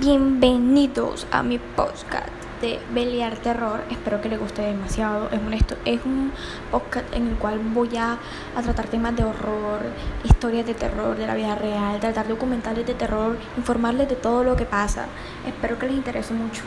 Bienvenidos a mi podcast de Beliar Terror. Espero que les guste demasiado. Es un, es un podcast en el cual voy a, a tratar temas de horror, historias de terror de la vida real, tratar documentales de terror, informarles de todo lo que pasa. Espero que les interese mucho.